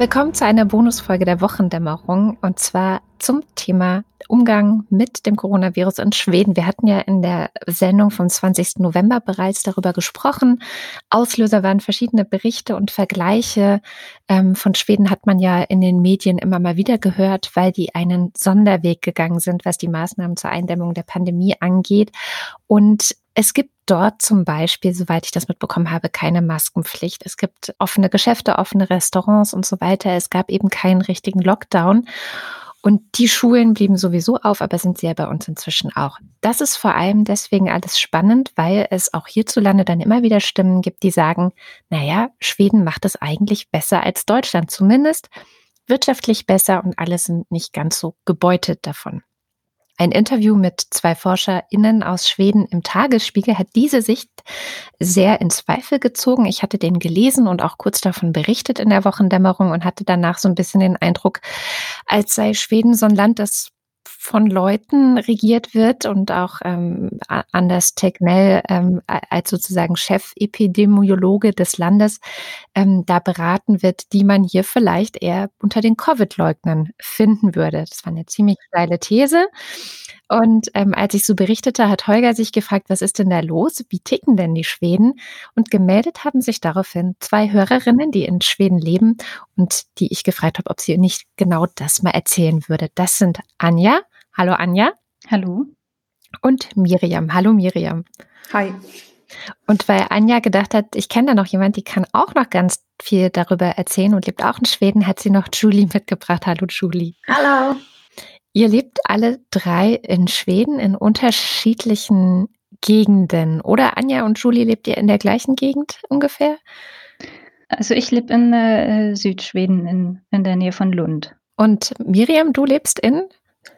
Willkommen zu einer Bonusfolge der Wochendämmerung und zwar zum Thema Umgang mit dem Coronavirus in Schweden. Wir hatten ja in der Sendung vom 20. November bereits darüber gesprochen. Auslöser waren verschiedene Berichte und Vergleiche. Ähm, von Schweden hat man ja in den Medien immer mal wieder gehört, weil die einen Sonderweg gegangen sind, was die Maßnahmen zur Eindämmung der Pandemie angeht. Und es gibt dort zum Beispiel, soweit ich das mitbekommen habe, keine Maskenpflicht. Es gibt offene Geschäfte, offene Restaurants und so weiter. Es gab eben keinen richtigen Lockdown. Und die Schulen blieben sowieso auf, aber sind ja bei uns inzwischen auch. Das ist vor allem deswegen alles spannend, weil es auch hierzulande dann immer wieder Stimmen gibt, die sagen, naja, Schweden macht es eigentlich besser als Deutschland, zumindest wirtschaftlich besser und alle sind nicht ganz so gebeutet davon. Ein Interview mit zwei ForscherInnen aus Schweden im Tagesspiegel hat diese Sicht sehr in Zweifel gezogen. Ich hatte den gelesen und auch kurz davon berichtet in der Wochendämmerung und hatte danach so ein bisschen den Eindruck, als sei Schweden so ein Land, das von Leuten regiert wird und auch ähm, Anders Tegnell ähm, als sozusagen Chefepidemiologe des Landes ähm, da beraten wird, die man hier vielleicht eher unter den Covid-Leugnern finden würde. Das war eine ziemlich steile These. Und ähm, als ich so berichtete, hat Holger sich gefragt, was ist denn da los? Wie ticken denn die Schweden? Und gemeldet haben sich daraufhin zwei Hörerinnen, die in Schweden leben und die ich gefragt habe, ob sie nicht genau das mal erzählen würde. Das sind Anja. Hallo Anja. Hallo. Und Miriam. Hallo Miriam. Hi. Und weil Anja gedacht hat, ich kenne da noch jemand, die kann auch noch ganz viel darüber erzählen und lebt auch in Schweden, hat sie noch Julie mitgebracht. Hallo Julie. Hallo. Ihr lebt alle drei in Schweden in unterschiedlichen Gegenden. Oder Anja und Julie, lebt ihr in der gleichen Gegend ungefähr? Also ich lebe in äh, Südschweden, in, in der Nähe von Lund. Und Miriam, du lebst in?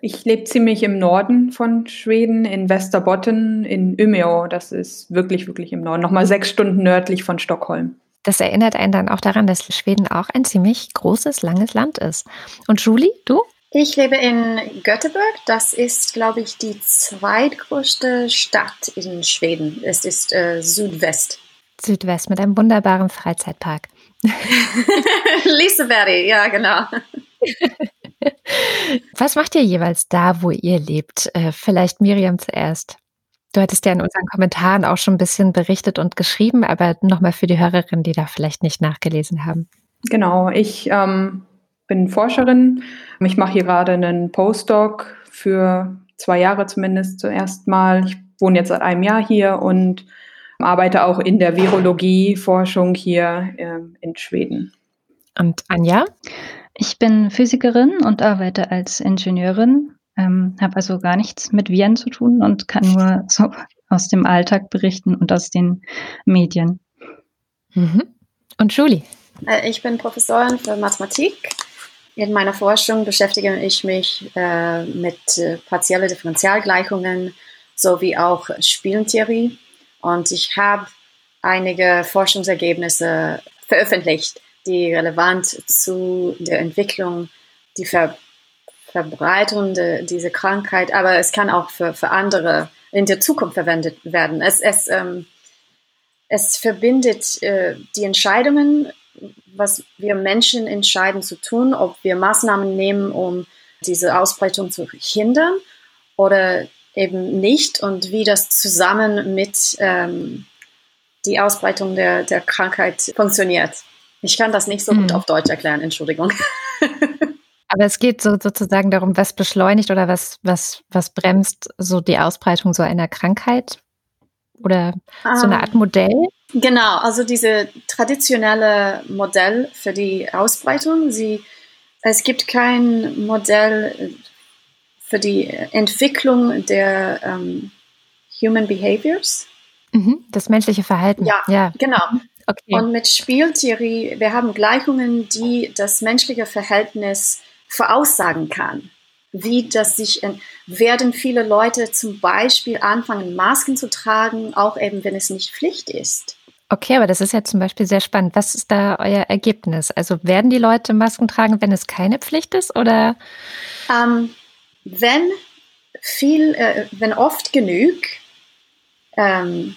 Ich lebe ziemlich im Norden von Schweden, in Västerbotten, in Umeå. Das ist wirklich, wirklich im Norden. Nochmal sechs Stunden nördlich von Stockholm. Das erinnert einen dann auch daran, dass Schweden auch ein ziemlich großes, langes Land ist. Und Julie, du? Ich lebe in Göteborg. Das ist, glaube ich, die zweitgrößte Stadt in Schweden. Es ist äh, Südwest. Südwest mit einem wunderbaren Freizeitpark. Liseberg, ja, genau. Was macht ihr jeweils da, wo ihr lebt? Äh, vielleicht Miriam zuerst. Du hattest ja in unseren Kommentaren auch schon ein bisschen berichtet und geschrieben, aber nochmal für die Hörerinnen, die da vielleicht nicht nachgelesen haben. Genau, ich ähm, bin Forscherin. Ich mache hier gerade einen Postdoc für zwei Jahre zumindest zuerst mal. Ich wohne jetzt seit einem Jahr hier und arbeite auch in der Virologie-Forschung hier äh, in Schweden. Und Anja? Ich bin Physikerin und arbeite als Ingenieurin, ähm, habe also gar nichts mit Viren zu tun und kann nur so aus dem Alltag berichten und aus den Medien. Mhm. Und Julie? Äh, ich bin Professorin für Mathematik in meiner Forschung beschäftige ich mich äh, mit äh, partiellen Differentialgleichungen sowie auch Spielentheorie. Und ich habe einige Forschungsergebnisse veröffentlicht, die relevant zu der Entwicklung, die Ver Verbreitung de, dieser Krankheit, aber es kann auch für, für andere in der Zukunft verwendet werden. Es, es, ähm, es verbindet äh, die Entscheidungen was wir Menschen entscheiden zu tun, ob wir Maßnahmen nehmen, um diese Ausbreitung zu hindern oder eben nicht und wie das zusammen mit ähm, die Ausbreitung der, der Krankheit funktioniert. Ich kann das nicht so gut mhm. auf Deutsch erklären, Entschuldigung. Aber es geht so sozusagen darum, was beschleunigt oder was, was, was bremst so die Ausbreitung so einer Krankheit? Oder so eine ah. Art Modell? Genau, also diese traditionelle Modell für die Ausbreitung, sie, es gibt kein Modell für die Entwicklung der ähm, Human Behaviors. Mhm, das menschliche Verhalten. Ja, ja. genau. Okay. Und mit Spieltheorie, wir haben Gleichungen, die das menschliche Verhältnis voraussagen kann. wie das sich, werden viele Leute zum Beispiel anfangen, Masken zu tragen, auch eben wenn es nicht Pflicht ist. Okay, aber das ist ja zum Beispiel sehr spannend. Was ist da euer Ergebnis? Also werden die Leute Masken tragen, wenn es keine Pflicht ist oder? Ähm, wenn viel, äh, wenn oft genug, ähm,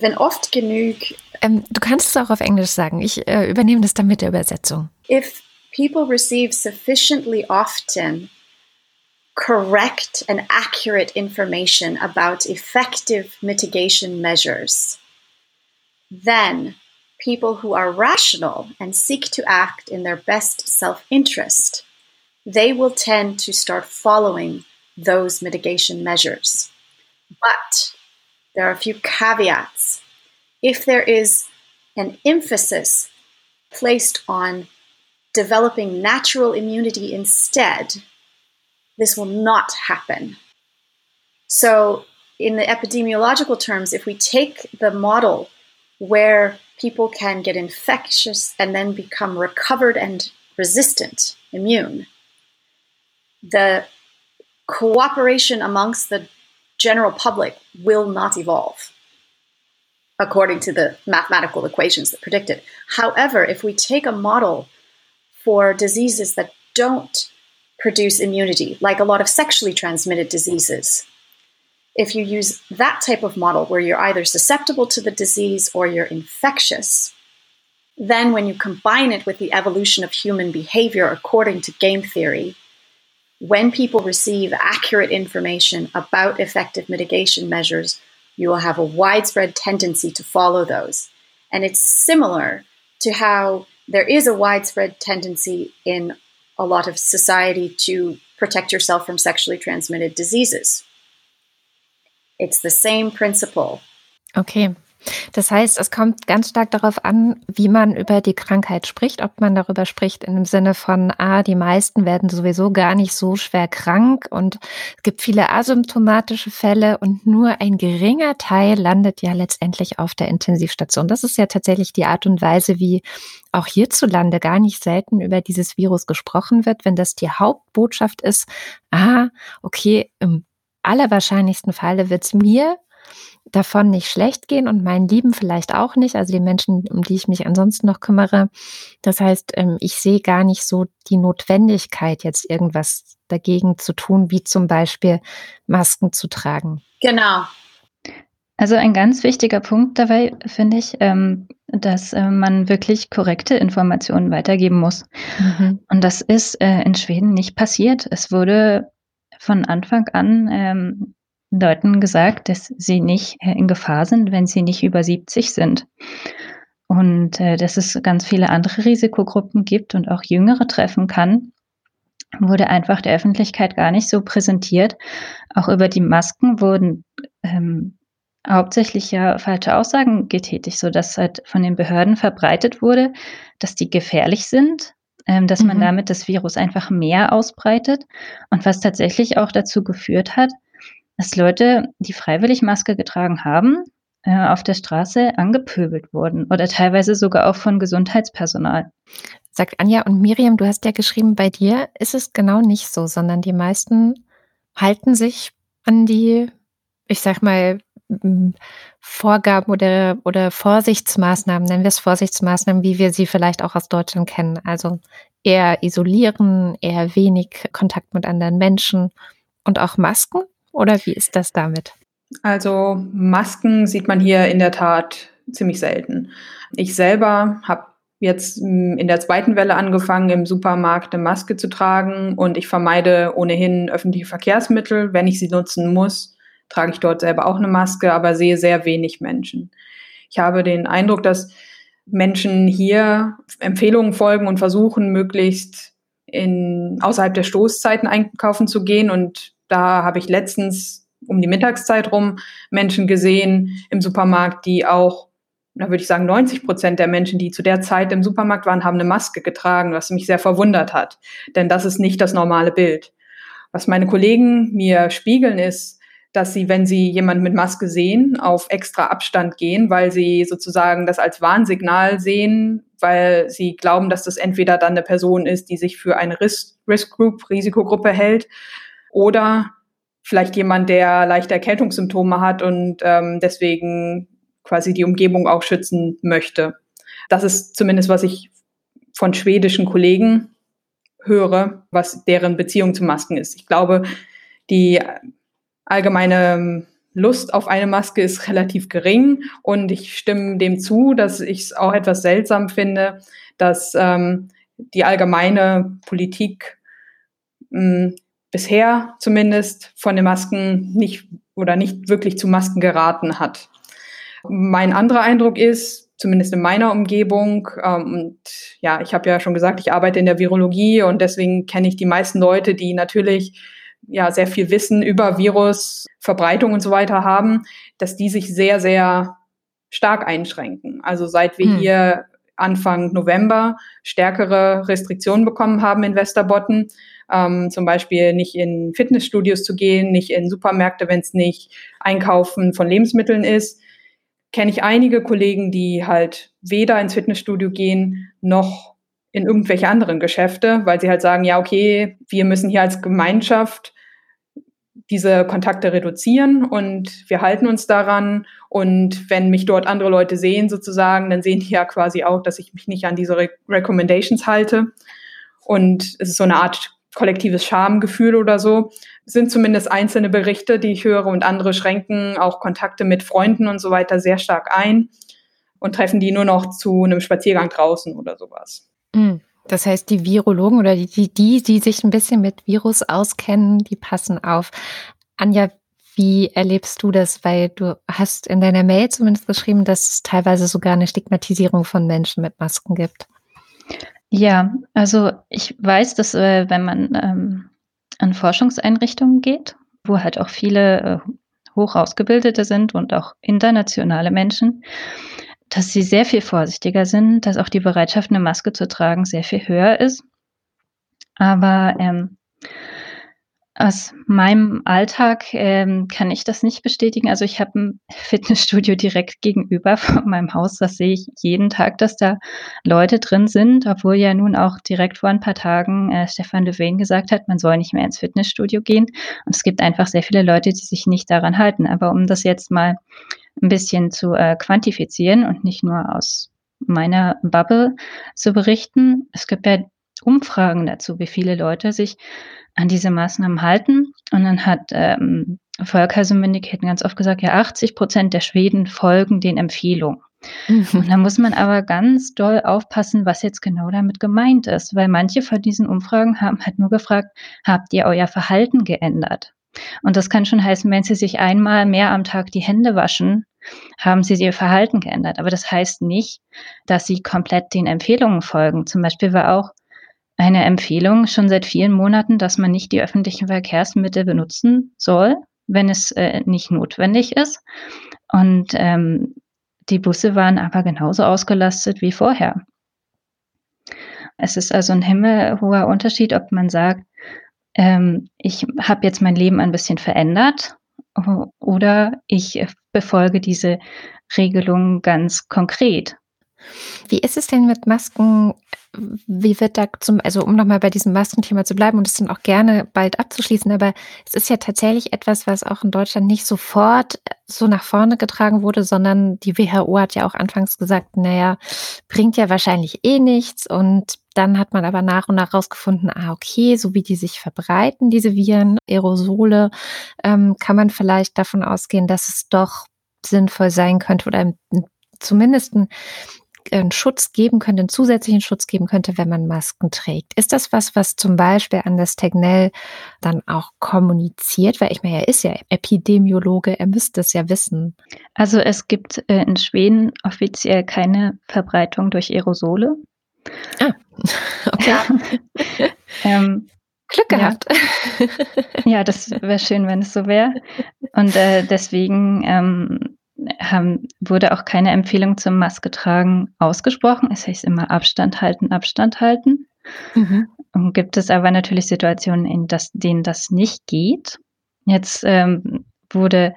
wenn oft genug. Ähm, du kannst es auch auf Englisch sagen. Ich äh, übernehme das dann mit der Übersetzung. If people receive sufficiently often correct and accurate information about effective mitigation measures, then people who are rational and seek to act in their best self interest, they will tend to start following those mitigation measures. But there are a few caveats. If there is an emphasis placed on developing natural immunity instead, this will not happen. So, in the epidemiological terms, if we take the model where people can get infectious and then become recovered and resistant, immune, the cooperation amongst the general public will not evolve according to the mathematical equations that predict it. However, if we take a model for diseases that don't produce immunity, like a lot of sexually transmitted diseases, if you use that type of model where you're either susceptible to the disease or you're infectious, then when you combine it with the evolution of human behavior according to game theory, when people receive accurate information about effective mitigation measures, you will have a widespread tendency to follow those. And it's similar to how there is a widespread tendency in a lot of society to protect yourself from sexually transmitted diseases. It's the same principle. Okay. Das heißt, es kommt ganz stark darauf an, wie man über die Krankheit spricht, ob man darüber spricht in dem Sinne von, ah, die meisten werden sowieso gar nicht so schwer krank und es gibt viele asymptomatische Fälle und nur ein geringer Teil landet ja letztendlich auf der Intensivstation. Das ist ja tatsächlich die Art und Weise, wie auch hierzulande gar nicht selten über dieses Virus gesprochen wird, wenn das die Hauptbotschaft ist, ah, okay, im allerwahrscheinlichsten Falle wird es mir davon nicht schlecht gehen und meinen Lieben vielleicht auch nicht, also die Menschen, um die ich mich ansonsten noch kümmere. Das heißt, ähm, ich sehe gar nicht so die Notwendigkeit, jetzt irgendwas dagegen zu tun, wie zum Beispiel Masken zu tragen. Genau. Also ein ganz wichtiger Punkt dabei finde ich, ähm, dass äh, man wirklich korrekte Informationen weitergeben muss. Mhm. Und das ist äh, in Schweden nicht passiert. Es wurde von Anfang an ähm, Leuten gesagt, dass sie nicht äh, in Gefahr sind, wenn sie nicht über 70 sind. Und äh, dass es ganz viele andere Risikogruppen gibt und auch Jüngere treffen kann, wurde einfach der Öffentlichkeit gar nicht so präsentiert. Auch über die Masken wurden ähm, hauptsächlich ja falsche Aussagen getätigt, sodass halt von den Behörden verbreitet wurde, dass die gefährlich sind, ähm, dass man mhm. damit das Virus einfach mehr ausbreitet und was tatsächlich auch dazu geführt hat, dass Leute, die freiwillig Maske getragen haben, äh, auf der Straße angepöbelt wurden oder teilweise sogar auch von Gesundheitspersonal. Sagt Anja und Miriam, du hast ja geschrieben, bei dir ist es genau nicht so, sondern die meisten halten sich an die, ich sag mal, Vorgaben oder, oder Vorsichtsmaßnahmen, nennen wir es Vorsichtsmaßnahmen, wie wir sie vielleicht auch aus Deutschland kennen. Also eher isolieren, eher wenig Kontakt mit anderen Menschen und auch Masken oder wie ist das damit? Also Masken sieht man hier in der Tat ziemlich selten. Ich selber habe jetzt hm, in der zweiten Welle angefangen, im Supermarkt eine Maske zu tragen und ich vermeide ohnehin öffentliche Verkehrsmittel. Wenn ich sie nutzen muss, trage ich dort selber auch eine Maske, aber sehe sehr wenig Menschen. Ich habe den Eindruck, dass Menschen hier Empfehlungen folgen und versuchen, möglichst in, außerhalb der Stoßzeiten einkaufen zu gehen und da habe ich letztens um die Mittagszeit rum Menschen gesehen im Supermarkt, die auch, da würde ich sagen, 90 Prozent der Menschen, die zu der Zeit im Supermarkt waren, haben eine Maske getragen, was mich sehr verwundert hat. Denn das ist nicht das normale Bild. Was meine Kollegen mir spiegeln, ist, dass sie, wenn sie jemanden mit Maske sehen, auf extra Abstand gehen, weil sie sozusagen das als Warnsignal sehen, weil sie glauben, dass das entweder dann eine Person ist, die sich für eine Risk, Risk Group, Risikogruppe hält, oder vielleicht jemand, der leichte Erkältungssymptome hat und ähm, deswegen quasi die Umgebung auch schützen möchte. Das ist zumindest, was ich von schwedischen Kollegen höre, was deren Beziehung zu Masken ist. Ich glaube, die allgemeine Lust auf eine Maske ist relativ gering und ich stimme dem zu, dass ich es auch etwas seltsam finde, dass ähm, die allgemeine Politik mh, bisher zumindest von den Masken nicht oder nicht wirklich zu Masken geraten hat. Mein anderer Eindruck ist, zumindest in meiner Umgebung, ähm, und ja, ich habe ja schon gesagt, ich arbeite in der Virologie und deswegen kenne ich die meisten Leute, die natürlich ja sehr viel Wissen über Virusverbreitung und so weiter haben, dass die sich sehr, sehr stark einschränken. Also seit wir hm. hier Anfang November stärkere Restriktionen bekommen haben in Westerbotten, ähm, zum Beispiel nicht in Fitnessstudios zu gehen, nicht in Supermärkte, wenn es nicht Einkaufen von Lebensmitteln ist, kenne ich einige Kollegen, die halt weder ins Fitnessstudio gehen noch in irgendwelche anderen Geschäfte, weil sie halt sagen, ja, okay, wir müssen hier als Gemeinschaft diese Kontakte reduzieren und wir halten uns daran. Und wenn mich dort andere Leute sehen, sozusagen, dann sehen die ja quasi auch, dass ich mich nicht an diese Re Recommendations halte. Und es ist so eine Art kollektives Schamgefühl oder so. Sind zumindest einzelne Berichte, die ich höre und andere schränken auch Kontakte mit Freunden und so weiter sehr stark ein und treffen die nur noch zu einem Spaziergang draußen oder sowas. Mhm. Das heißt, die Virologen oder die, die, die sich ein bisschen mit Virus auskennen, die passen auf. Anja, wie erlebst du das? Weil du hast in deiner Mail zumindest geschrieben, dass es teilweise sogar eine Stigmatisierung von Menschen mit Masken gibt. Ja, also ich weiß, dass äh, wenn man ähm, an Forschungseinrichtungen geht, wo halt auch viele äh, hoch ausgebildete sind und auch internationale Menschen, dass sie sehr viel vorsichtiger sind, dass auch die Bereitschaft, eine Maske zu tragen, sehr viel höher ist. Aber ähm, aus meinem Alltag ähm, kann ich das nicht bestätigen. Also ich habe ein Fitnessstudio direkt gegenüber von meinem Haus. Das sehe ich jeden Tag, dass da Leute drin sind, obwohl ja nun auch direkt vor ein paar Tagen äh, Stefan Löwen gesagt hat, man soll nicht mehr ins Fitnessstudio gehen. Und es gibt einfach sehr viele Leute, die sich nicht daran halten. Aber um das jetzt mal ein bisschen zu äh, quantifizieren und nicht nur aus meiner Bubble zu berichten, es gibt ja Umfragen dazu, wie viele Leute sich an diese Maßnahmen halten. Und dann hat ähm, Volker Symmendiket ganz oft gesagt, ja, 80 Prozent der Schweden folgen den Empfehlungen. Mhm. Und da muss man aber ganz doll aufpassen, was jetzt genau damit gemeint ist, weil manche von diesen Umfragen haben halt nur gefragt, habt ihr euer Verhalten geändert? Und das kann schon heißen, wenn Sie sich einmal mehr am Tag die Hände waschen, haben Sie Ihr Verhalten geändert. Aber das heißt nicht, dass Sie komplett den Empfehlungen folgen. Zum Beispiel war auch eine Empfehlung schon seit vielen Monaten, dass man nicht die öffentlichen Verkehrsmittel benutzen soll, wenn es äh, nicht notwendig ist. Und ähm, die Busse waren aber genauso ausgelastet wie vorher. Es ist also ein himmelhoher Unterschied, ob man sagt, ähm, ich habe jetzt mein Leben ein bisschen verändert oder ich befolge diese Regelung ganz konkret. Wie ist es denn mit Masken? Wie wird da zum, also um nochmal bei diesem Maskenthema zu bleiben und es dann auch gerne bald abzuschließen, aber es ist ja tatsächlich etwas, was auch in Deutschland nicht sofort so nach vorne getragen wurde, sondern die WHO hat ja auch anfangs gesagt, naja, bringt ja wahrscheinlich eh nichts und dann hat man aber nach und nach rausgefunden, ah, okay, so wie die sich verbreiten, diese Viren, Aerosole, ähm, kann man vielleicht davon ausgehen, dass es doch sinnvoll sein könnte oder zumindest ein einen Schutz geben könnte, einen zusätzlichen Schutz geben könnte, wenn man Masken trägt. Ist das was, was zum Beispiel Anders Tegnell dann auch kommuniziert? Weil ich meine, er ist ja Epidemiologe, er müsste es ja wissen. Also es gibt äh, in Schweden offiziell keine Verbreitung durch Aerosole. Ah, okay. ähm, Glück gehabt. Ja, ja das wäre schön, wenn es so wäre. Und äh, deswegen ähm, haben, wurde auch keine Empfehlung zum Maske tragen ausgesprochen. Es heißt immer Abstand halten, Abstand halten. Mhm. Und gibt es aber natürlich Situationen, in das, denen das nicht geht. Jetzt ähm, wurde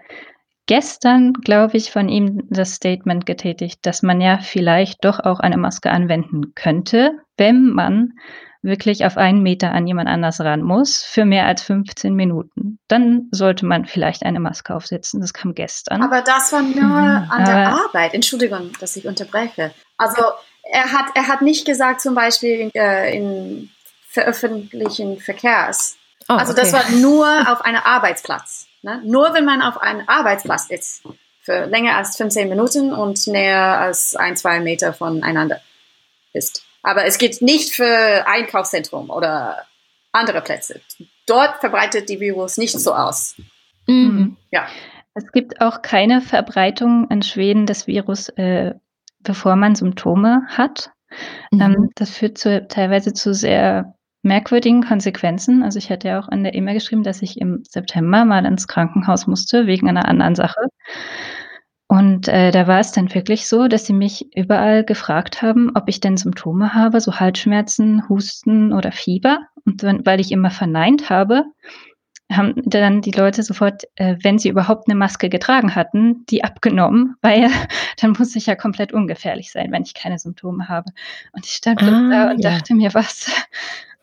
gestern, glaube ich, von ihm das Statement getätigt, dass man ja vielleicht doch auch eine Maske anwenden könnte, wenn man wirklich auf einen Meter an jemand anders ran muss für mehr als 15 Minuten. Dann sollte man vielleicht eine Maske aufsetzen. Das kam gestern. Aber das war nur mhm. an der Aber Arbeit. Entschuldigung, dass ich unterbreche. Also er hat, er hat nicht gesagt, zum Beispiel in, äh, in öffentlichen Verkehrs. Oh, also okay. das war nur auf einem Arbeitsplatz. Ne? Nur wenn man auf einem Arbeitsplatz ist, für länger als 15 Minuten und näher als ein, zwei Meter voneinander ist. Aber es geht nicht für Einkaufszentrum oder andere Plätze. Dort verbreitet die Virus nicht so aus. Mhm. Ja. Es gibt auch keine Verbreitung in Schweden des Virus, äh, bevor man Symptome hat. Mhm. Ähm, das führt zu, teilweise zu sehr merkwürdigen Konsequenzen. Also ich hatte ja auch in der E-Mail geschrieben, dass ich im September mal ins Krankenhaus musste wegen einer anderen Sache. Und äh, da war es dann wirklich so, dass sie mich überall gefragt haben, ob ich denn Symptome habe, so Halsschmerzen, Husten oder Fieber. Und wenn, weil ich immer verneint habe, haben dann die Leute sofort, äh, wenn sie überhaupt eine Maske getragen hatten, die abgenommen, weil dann muss ich ja komplett ungefährlich sein, wenn ich keine Symptome habe. Und ich stand ah, da und ja. dachte mir, was?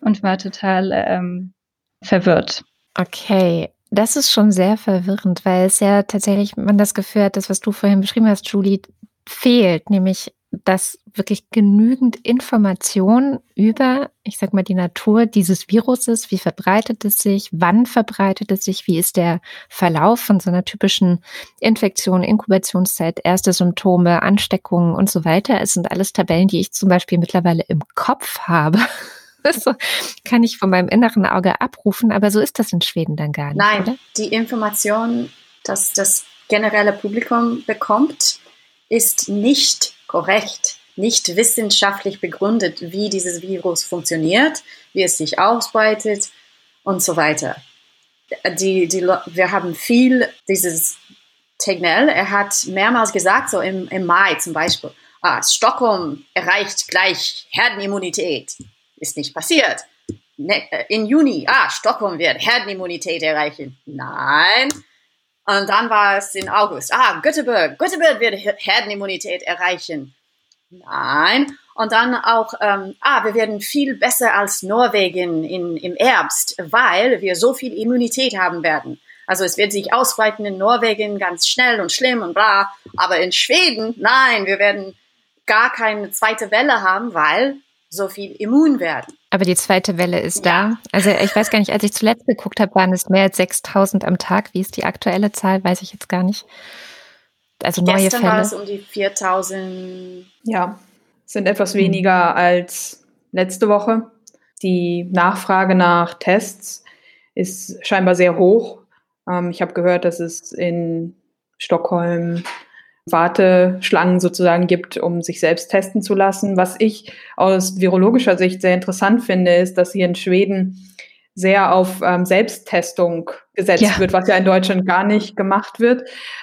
Und war total ähm, verwirrt. Okay, das ist schon sehr verwirrend, weil es ja tatsächlich man das Gefühl hat, das, was du vorhin beschrieben hast, Julie, fehlt, nämlich dass wirklich genügend Information über, ich sag mal, die Natur dieses Viruses, wie verbreitet es sich, wann verbreitet es sich, wie ist der Verlauf von so einer typischen Infektion, Inkubationszeit, erste Symptome, Ansteckungen und so weiter. Es sind alles Tabellen, die ich zum Beispiel mittlerweile im Kopf habe. So kann ich von meinem inneren Auge abrufen, aber so ist das in Schweden dann gar nicht. Nein, oder? die Information, dass das generelle Publikum bekommt, ist nicht korrekt, nicht wissenschaftlich begründet, wie dieses Virus funktioniert, wie es sich ausbreitet und so weiter. Die, die, wir haben viel dieses Tegnell, er hat mehrmals gesagt, so im, im Mai zum Beispiel, ah, Stockholm erreicht gleich Herdenimmunität ist nicht passiert. Ne, äh, in Juni, ah, Stockholm wird Herdenimmunität erreichen. Nein. Und dann war es in August, ah, Göteborg, Göteborg wird Herdenimmunität erreichen. Nein. Und dann auch, ähm, ah, wir werden viel besser als Norwegen in, im Herbst, weil wir so viel Immunität haben werden. Also es wird sich ausbreiten in Norwegen ganz schnell und schlimm und bla. Aber in Schweden, nein, wir werden gar keine zweite Welle haben, weil so viel immun werden. Aber die zweite Welle ist ja. da. Also ich weiß gar nicht, als ich zuletzt geguckt habe, waren es mehr als 6000 am Tag. Wie ist die aktuelle Zahl? Weiß ich jetzt gar nicht. Also neue Gestern Fälle. war es um die 4000. Ja, sind etwas weniger als letzte Woche. Die Nachfrage nach Tests ist scheinbar sehr hoch. Ähm, ich habe gehört, dass es in Stockholm Warteschlangen sozusagen gibt, um sich selbst testen zu lassen. Was ich aus virologischer Sicht sehr interessant finde, ist, dass hier in Schweden sehr auf ähm, Selbsttestung gesetzt ja. wird, was ja in Deutschland gar nicht gemacht wird,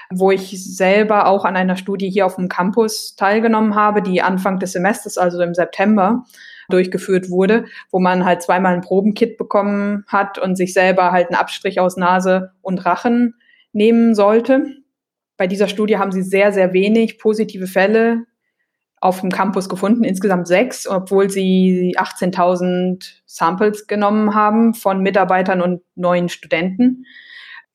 wo ich selber auch an einer Studie hier auf dem Campus teilgenommen habe, die Anfang des Semesters, also im September, durchgeführt wurde, wo man halt zweimal ein Probenkit bekommen hat und sich selber halt einen Abstrich aus Nase und Rachen nehmen sollte. Bei dieser Studie haben sie sehr, sehr wenig positive Fälle auf dem Campus gefunden, insgesamt sechs, obwohl sie 18.000 Samples genommen haben von Mitarbeitern und neuen Studenten.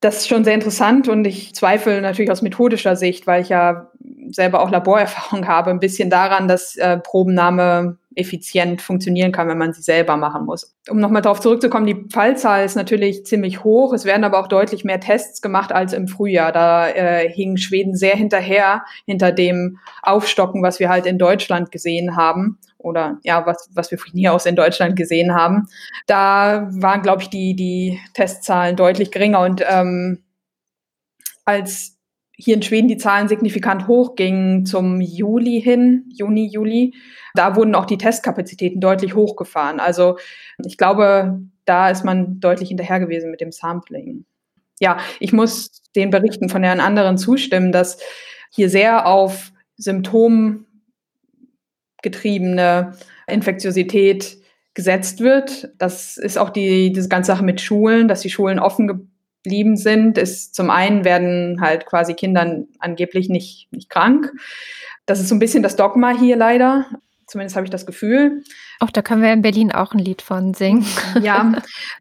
Das ist schon sehr interessant und ich zweifle natürlich aus methodischer Sicht, weil ich ja selber auch Laborerfahrung habe, ein bisschen daran, dass äh, Probennahme effizient funktionieren kann, wenn man sie selber machen muss. Um nochmal darauf zurückzukommen, die Fallzahl ist natürlich ziemlich hoch. Es werden aber auch deutlich mehr Tests gemacht als im Frühjahr. Da äh, hing Schweden sehr hinterher, hinter dem Aufstocken, was wir halt in Deutschland gesehen haben oder ja, was, was wir von hier aus in Deutschland gesehen haben. Da waren, glaube ich, die, die Testzahlen deutlich geringer und ähm, als hier in Schweden die Zahlen signifikant hochgingen zum Juli hin, Juni, Juli, da wurden auch die Testkapazitäten deutlich hochgefahren. Also ich glaube, da ist man deutlich hinterher gewesen mit dem Sampling. Ja, ich muss den Berichten von den anderen zustimmen, dass hier sehr auf symptomgetriebene Infektiosität gesetzt wird. Das ist auch die, diese ganze Sache mit Schulen, dass die Schulen offen geblieben sind, ist zum einen werden halt quasi Kinder angeblich nicht, nicht krank. Das ist so ein bisschen das Dogma hier leider. Zumindest habe ich das Gefühl. Auch da können wir in Berlin auch ein Lied von singen. Ja,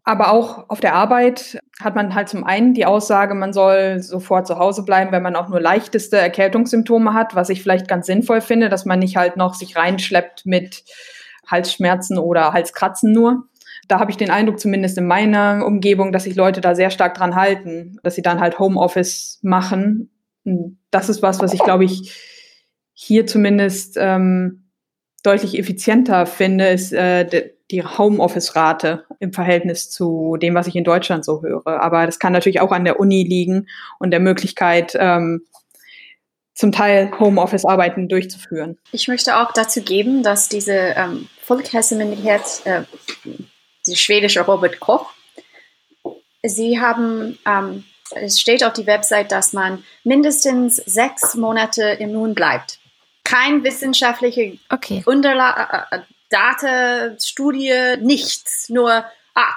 aber auch auf der Arbeit hat man halt zum einen die Aussage, man soll sofort zu Hause bleiben, wenn man auch nur leichteste Erkältungssymptome hat, was ich vielleicht ganz sinnvoll finde, dass man nicht halt noch sich reinschleppt mit Halsschmerzen oder Halskratzen nur. Da habe ich den Eindruck, zumindest in meiner Umgebung, dass sich Leute da sehr stark dran halten, dass sie dann halt Homeoffice machen. Das ist was, was ich glaube ich hier zumindest ähm, deutlich effizienter finde, ist äh, die Homeoffice-Rate im Verhältnis zu dem, was ich in Deutschland so höre. Aber das kann natürlich auch an der Uni liegen und der Möglichkeit, ähm, zum Teil Homeoffice-Arbeiten durchzuführen. Ich möchte auch dazu geben, dass diese ähm, Folkhälsomyndigkeit, äh, die schwedische Robert Koch, sie haben, ähm, es steht auf die Website, dass man mindestens sechs Monate immun bleibt kein wissenschaftliche okay. Unterla äh, äh, Studie, nichts. Nur, ah,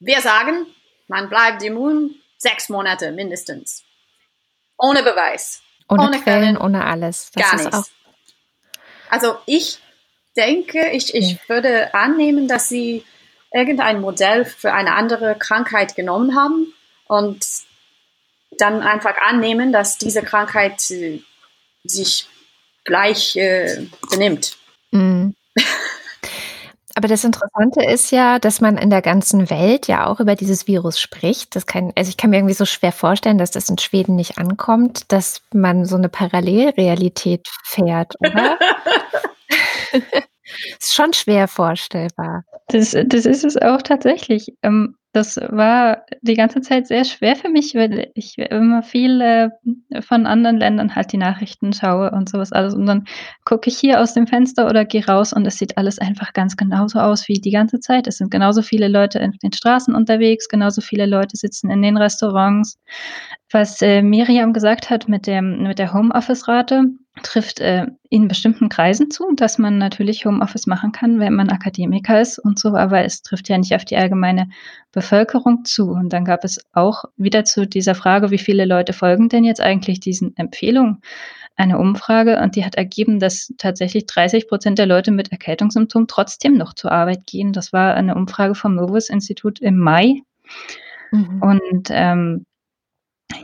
wir sagen, man bleibt immun sechs Monate mindestens. Ohne Beweis. Ohne, ohne Quellen, ohne alles. Das gar nichts. Also ich denke, ich, ich ja. würde annehmen, dass sie irgendein Modell für eine andere Krankheit genommen haben und dann einfach annehmen, dass diese Krankheit äh, sich gleich äh, benimmt. Mhm. Aber das Interessante ist ja, dass man in der ganzen Welt ja auch über dieses Virus spricht. Das kann, also ich kann mir irgendwie so schwer vorstellen, dass das in Schweden nicht ankommt, dass man so eine Parallelrealität fährt, oder? ist schon schwer vorstellbar. Das, das ist es auch tatsächlich. Ähm, das war die ganze Zeit sehr schwer für mich, weil ich immer viel äh, von anderen Ländern halt die Nachrichten schaue und sowas alles. Und dann gucke ich hier aus dem Fenster oder gehe raus und es sieht alles einfach ganz genauso aus wie die ganze Zeit. Es sind genauso viele Leute in den Straßen unterwegs, genauso viele Leute sitzen in den Restaurants. Was äh, Miriam gesagt hat mit, dem, mit der Homeoffice-Rate, trifft äh, in bestimmten Kreisen zu, dass man natürlich Homeoffice machen kann, wenn man Akademiker ist und so, aber es trifft ja nicht auf die allgemeine Bevölkerung zu. Und dann gab es auch wieder zu dieser Frage, wie viele Leute folgen denn jetzt eigentlich diesen Empfehlungen, eine Umfrage und die hat ergeben, dass tatsächlich 30 Prozent der Leute mit Erkältungssymptomen trotzdem noch zur Arbeit gehen. Das war eine Umfrage vom Novus Institut im Mai. Mhm. Und ähm,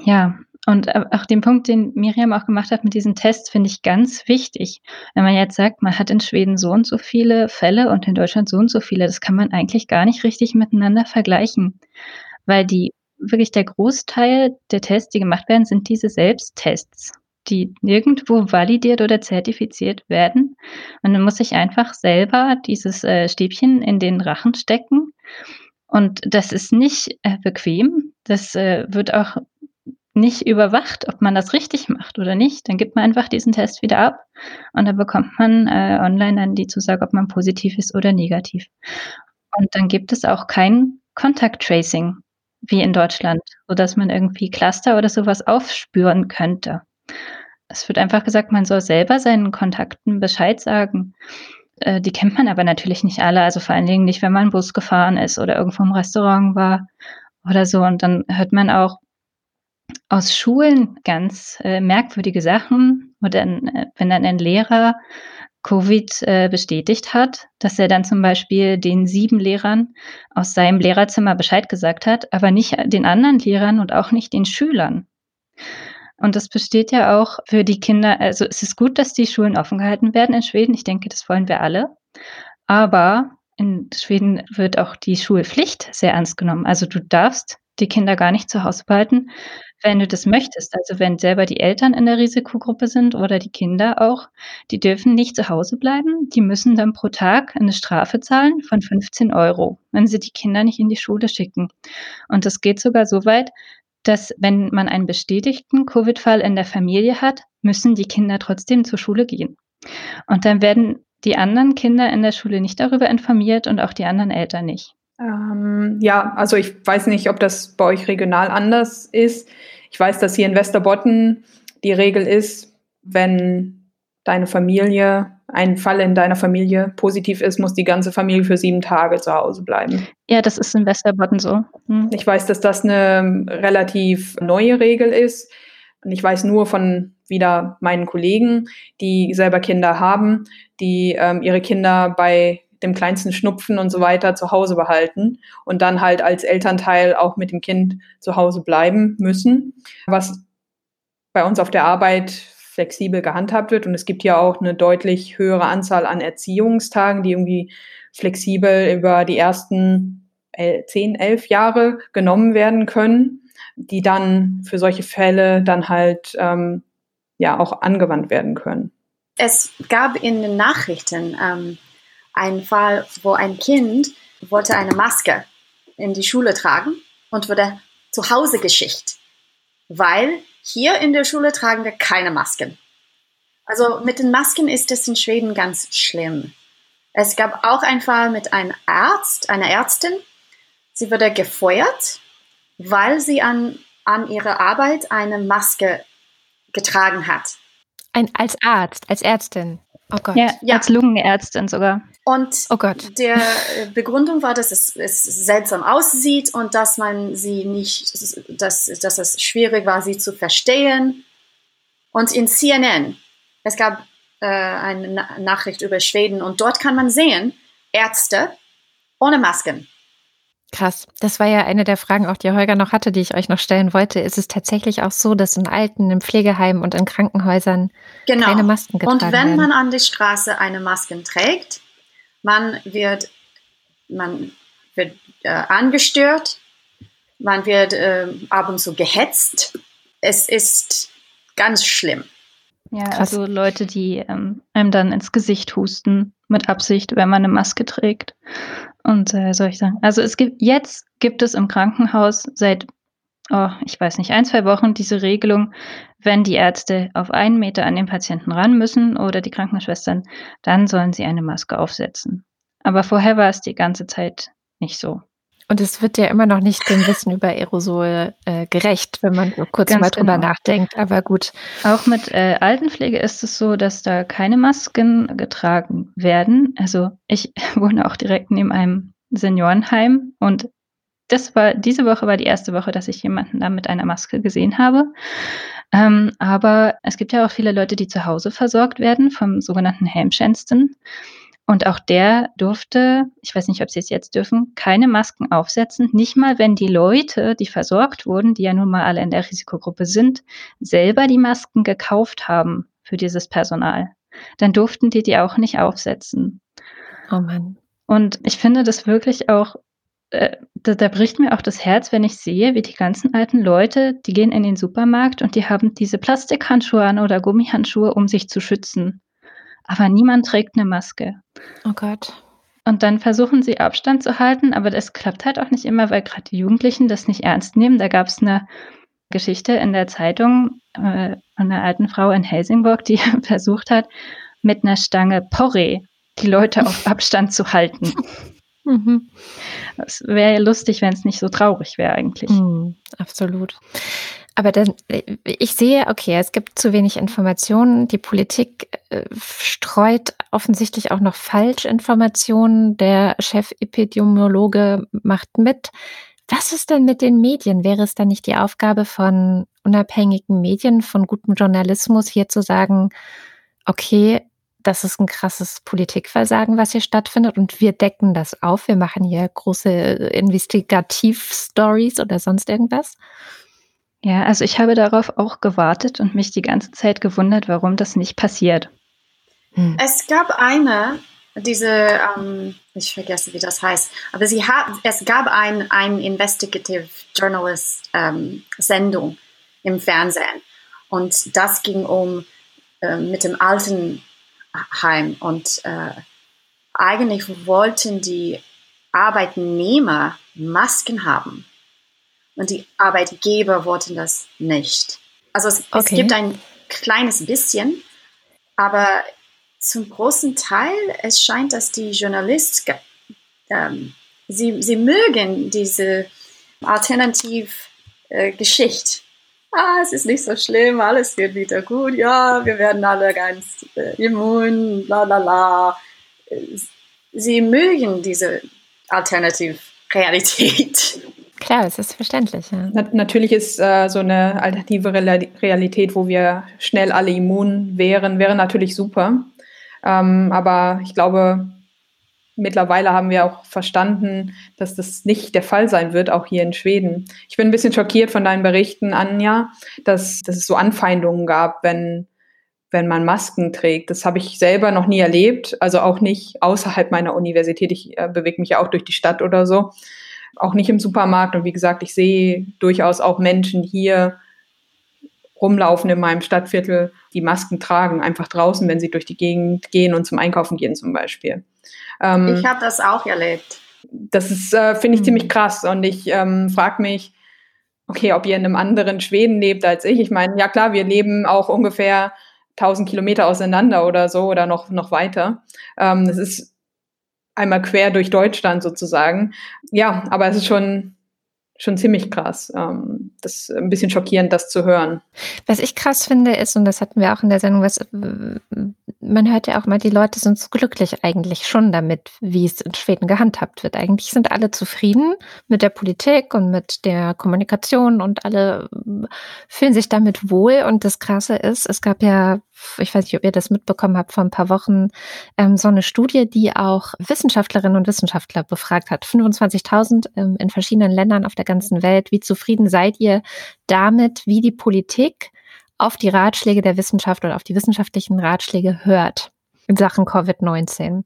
ja, und äh, auch den Punkt, den Miriam auch gemacht hat mit diesen Tests, finde ich ganz wichtig. Wenn man jetzt sagt, man hat in Schweden so und so viele Fälle und in Deutschland so und so viele, das kann man eigentlich gar nicht richtig miteinander vergleichen. Weil die, wirklich der Großteil der Tests, die gemacht werden, sind diese Selbsttests, die nirgendwo validiert oder zertifiziert werden. Und dann muss ich einfach selber dieses äh, Stäbchen in den Rachen stecken. Und das ist nicht äh, bequem. Das äh, wird auch nicht überwacht, ob man das richtig macht oder nicht, dann gibt man einfach diesen Test wieder ab und dann bekommt man äh, online dann die Zusage, ob man positiv ist oder negativ. Und dann gibt es auch kein Contact Tracing wie in Deutschland, sodass man irgendwie Cluster oder sowas aufspüren könnte. Es wird einfach gesagt, man soll selber seinen Kontakten Bescheid sagen. Äh, die kennt man aber natürlich nicht alle, also vor allen Dingen nicht, wenn man Bus gefahren ist oder irgendwo im Restaurant war oder so. Und dann hört man auch, aus Schulen ganz äh, merkwürdige Sachen. Oder äh, wenn dann ein Lehrer Covid äh, bestätigt hat, dass er dann zum Beispiel den sieben Lehrern aus seinem Lehrerzimmer Bescheid gesagt hat, aber nicht den anderen Lehrern und auch nicht den Schülern. Und das besteht ja auch für die Kinder, also es ist gut, dass die Schulen offen gehalten werden in Schweden. Ich denke, das wollen wir alle. Aber in Schweden wird auch die Schulpflicht sehr ernst genommen. Also du darfst die Kinder gar nicht zu Hause behalten, wenn du das möchtest. Also wenn selber die Eltern in der Risikogruppe sind oder die Kinder auch, die dürfen nicht zu Hause bleiben. Die müssen dann pro Tag eine Strafe zahlen von 15 Euro, wenn sie die Kinder nicht in die Schule schicken. Und das geht sogar so weit, dass wenn man einen bestätigten Covid-Fall in der Familie hat, müssen die Kinder trotzdem zur Schule gehen. Und dann werden die anderen Kinder in der Schule nicht darüber informiert und auch die anderen Eltern nicht. Ähm, ja, also ich weiß nicht, ob das bei euch regional anders ist. Ich weiß, dass hier in Westerbotten die Regel ist, wenn deine Familie, ein Fall in deiner Familie positiv ist, muss die ganze Familie für sieben Tage zu Hause bleiben. Ja, das ist in Westerbotten so. Hm. Ich weiß, dass das eine relativ neue Regel ist. Und ich weiß nur von wieder meinen Kollegen, die selber Kinder haben, die ähm, ihre Kinder bei dem kleinsten Schnupfen und so weiter zu Hause behalten und dann halt als Elternteil auch mit dem Kind zu Hause bleiben müssen, was bei uns auf der Arbeit flexibel gehandhabt wird. Und es gibt ja auch eine deutlich höhere Anzahl an Erziehungstagen, die irgendwie flexibel über die ersten zehn, elf Jahre genommen werden können, die dann für solche Fälle dann halt ähm, ja auch angewandt werden können. Es gab in den Nachrichten ähm, einen Fall, wo ein Kind wollte eine Maske in die Schule tragen und wurde zu Hause geschickt, weil hier in der Schule tragen wir keine Masken. Also mit den Masken ist es in Schweden ganz schlimm. Es gab auch einen Fall mit einem Arzt, einer Ärztin. Sie wurde gefeuert, weil sie an, an ihrer Arbeit eine Maske getragen hat. Ein, als Arzt, als Ärztin. Oh Gott. Ja, ja. als Lungenärztin sogar. Und oh Gott. der äh, Begründung war, dass es, es, seltsam aussieht und dass man sie nicht, dass, dass es schwierig war, sie zu verstehen. Und in CNN, es gab äh, eine Na Nachricht über Schweden und dort kann man sehen, Ärzte ohne Masken. Krass. Das war ja eine der Fragen, auch die Holger noch hatte, die ich euch noch stellen wollte. Ist es tatsächlich auch so, dass in Alten, in Pflegeheimen und in Krankenhäusern genau. keine Masken getragen werden? Und wenn man an der Straße eine Maske trägt, man wird, man wird äh, angestört, man wird äh, ab und zu gehetzt. Es ist ganz schlimm. Ja, Krass. also Leute, die ähm, einem dann ins Gesicht husten mit Absicht, wenn man eine Maske trägt. Und äh, soll ich sagen, also es gibt jetzt gibt es im Krankenhaus seit, oh, ich weiß nicht, ein, zwei Wochen diese Regelung, wenn die Ärzte auf einen Meter an den Patienten ran müssen oder die Krankenschwestern, dann sollen sie eine Maske aufsetzen. Aber vorher war es die ganze Zeit nicht so. Und es wird ja immer noch nicht dem Wissen über Aerosol äh, gerecht, wenn man kurz Ganz mal drüber genau. nachdenkt. Aber gut. Auch mit äh, Altenpflege ist es so, dass da keine Masken getragen werden. Also ich wohne auch direkt neben einem Seniorenheim und das war diese Woche war die erste Woche, dass ich jemanden da mit einer Maske gesehen habe. Ähm, aber es gibt ja auch viele Leute, die zu Hause versorgt werden vom sogenannten Helmschänsten. Und auch der durfte, ich weiß nicht, ob sie es jetzt dürfen, keine Masken aufsetzen. Nicht mal, wenn die Leute, die versorgt wurden, die ja nun mal alle in der Risikogruppe sind, selber die Masken gekauft haben für dieses Personal. Dann durften die die auch nicht aufsetzen. Oh Mann. Und ich finde das wirklich auch, äh, da, da bricht mir auch das Herz, wenn ich sehe, wie die ganzen alten Leute, die gehen in den Supermarkt und die haben diese Plastikhandschuhe an oder Gummihandschuhe, um sich zu schützen aber niemand trägt eine Maske. Oh Gott. Und dann versuchen sie Abstand zu halten, aber das klappt halt auch nicht immer, weil gerade die Jugendlichen das nicht ernst nehmen. Da gab es eine Geschichte in der Zeitung äh, von einer alten Frau in Helsingborg, die versucht hat, mit einer Stange Porree die Leute auf Abstand zu halten. Mhm. Das wäre ja lustig, wenn es nicht so traurig wäre eigentlich. Mhm, absolut. Aber dann, ich sehe, okay, es gibt zu wenig Informationen. Die Politik äh, streut offensichtlich auch noch Falschinformationen. Der Chefepidemiologe macht mit. Was ist denn mit den Medien? Wäre es dann nicht die Aufgabe von unabhängigen Medien, von gutem Journalismus hier zu sagen, okay, das ist ein krasses Politikversagen, was hier stattfindet und wir decken das auf. Wir machen hier große Investigativ-Stories oder sonst irgendwas? Ja, also ich habe darauf auch gewartet und mich die ganze Zeit gewundert, warum das nicht passiert. Hm. Es gab eine, diese, ähm, ich vergesse, wie das heißt, aber sie hat, es gab ein, ein Investigative Journalist ähm, Sendung im Fernsehen und das ging um äh, mit dem Altenheim und äh, eigentlich wollten die Arbeitnehmer Masken haben und die Arbeitgeber wollten das nicht. Also es, okay. es gibt ein kleines bisschen, aber zum großen Teil, es scheint, dass die Journalisten, ähm, sie, sie mögen diese Alternativ-Geschichte. ah, es ist nicht so schlimm, alles wird wieder gut, ja, wir werden alle ganz äh, immun, la la la. Sie mögen diese Alternativrealität. Klar, es ist verständlich. Ja. Na, natürlich ist äh, so eine alternative Realität, wo wir schnell alle immun wären, wäre natürlich super. Ähm, aber ich glaube, mittlerweile haben wir auch verstanden, dass das nicht der Fall sein wird, auch hier in Schweden. Ich bin ein bisschen schockiert von deinen Berichten, Anja, dass, dass es so Anfeindungen gab, wenn, wenn man Masken trägt. Das habe ich selber noch nie erlebt, also auch nicht außerhalb meiner Universität. Ich äh, bewege mich ja auch durch die Stadt oder so, auch nicht im Supermarkt. Und wie gesagt, ich sehe durchaus auch Menschen hier rumlaufen in meinem Stadtviertel, die Masken tragen, einfach draußen, wenn sie durch die Gegend gehen und zum Einkaufen gehen zum Beispiel. Ähm, ich habe das auch erlebt. Das ist, äh, finde ich, mhm. ziemlich krass. Und ich ähm, frage mich, okay, ob ihr in einem anderen Schweden lebt als ich. Ich meine, ja klar, wir leben auch ungefähr 1000 Kilometer auseinander oder so oder noch, noch weiter. Ähm, das ist einmal quer durch Deutschland sozusagen. Ja, aber es ist schon schon ziemlich krass. Ähm, das ist ein bisschen schockierend, das zu hören. Was ich krass finde, ist, und das hatten wir auch in der Sendung, was, man hört ja auch mal, die Leute sind so glücklich eigentlich schon damit, wie es in Schweden gehandhabt wird. Eigentlich sind alle zufrieden mit der Politik und mit der Kommunikation und alle fühlen sich damit wohl. Und das Krasse ist, es gab ja ich weiß nicht, ob ihr das mitbekommen habt, vor ein paar Wochen ähm, so eine Studie, die auch Wissenschaftlerinnen und Wissenschaftler befragt hat. 25.000 ähm, in verschiedenen Ländern auf der ganzen Welt. Wie zufrieden seid ihr damit, wie die Politik auf die Ratschläge der Wissenschaft oder auf die wissenschaftlichen Ratschläge hört in Sachen Covid-19?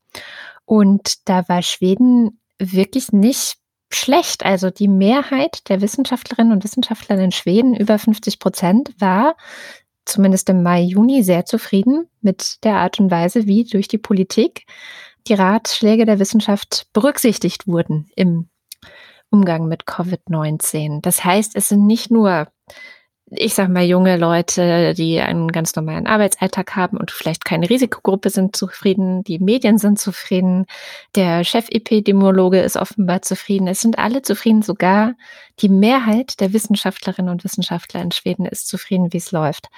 Und da war Schweden wirklich nicht schlecht. Also die Mehrheit der Wissenschaftlerinnen und Wissenschaftler in Schweden, über 50 Prozent, war zumindest im Mai, Juni sehr zufrieden mit der Art und Weise, wie durch die Politik die Ratschläge der Wissenschaft berücksichtigt wurden im Umgang mit Covid-19. Das heißt, es sind nicht nur ich sag mal, junge Leute, die einen ganz normalen Arbeitsalltag haben und vielleicht keine Risikogruppe sind zufrieden, die Medien sind zufrieden, der Chefepidemiologe ist offenbar zufrieden. Es sind alle zufrieden, sogar die Mehrheit der Wissenschaftlerinnen und Wissenschaftler in Schweden ist zufrieden, wie es läuft.